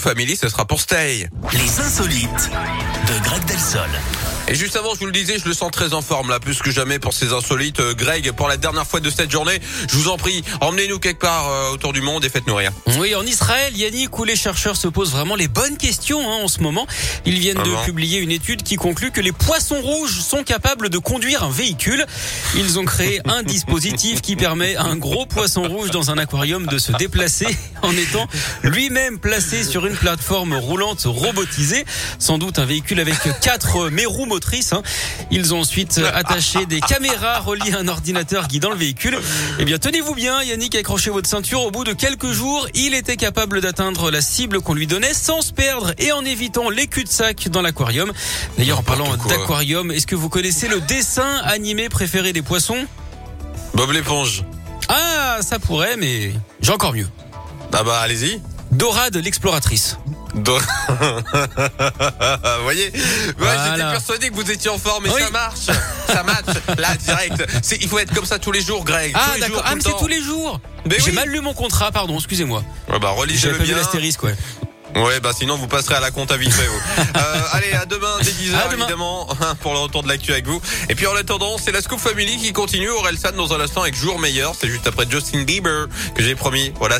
Family, ce sera pour Stay. Les insolites de Greg Delsol. Et juste avant, je vous le disais, je le sens très en forme là, plus que jamais pour ces insolites. Euh, Greg, pour la dernière fois de cette journée, je vous en prie, emmenez-nous quelque part euh, autour du monde et faites-nous rire. Oui, en Israël, Yannick, où les chercheurs se posent vraiment les bonnes questions hein, en ce moment. Ils viennent de publier une étude qui conclut que les poissons rouges sont capables de conduire un véhicule. Ils ont créé un dispositif qui permet à un gros poisson rouge dans un aquarium de se déplacer en étant lui-même placé sur une plateforme roulante robotisée. Sans doute un véhicule avec quatre mérous hein. Ils ont ensuite attaché des caméras reliées à un ordinateur guidant le véhicule. Eh bien, tenez-vous bien, Yannick, accrochez votre ceinture. Au bout de quelques jours, il était capable d'atteindre la cible qu'on lui donnait sans se perdre et en évitant les cul-de-sac dans l'aquarium. D'ailleurs, en parlant d'aquarium, est-ce que vous connaissez le dessin animé préféré des poissons? Bob l'éponge. Ah, ça pourrait, mais j'ai encore mieux. Ah bah allez-y. Dorade l'exploratrice. Vous voyez Ouais. J'étais persuadé que vous étiez en forme et Oui. ça marche. Ça match. Là, direct. Il faut être comme ça tous les jours, Greg. Ah, d'accord. Ah, mais c'est tous les jours. J'ai oui. mal lu mon contrat, pardon, excusez-moi. Ouais, bah relisez-le bien. l'astérisque, ouais. Ouais, bah sinon vous passerez à la compte à vite fait, vous. Euh, allez, à demain dès 10h À demain. évidemment pour le retour de l'actu avec vous. Et puis en attendant, c'est la Scoop Family qui continue. Aurel San dans un instant avec Jour meilleur. C'est juste après Justin Bieber que j'ai promis. Voilà.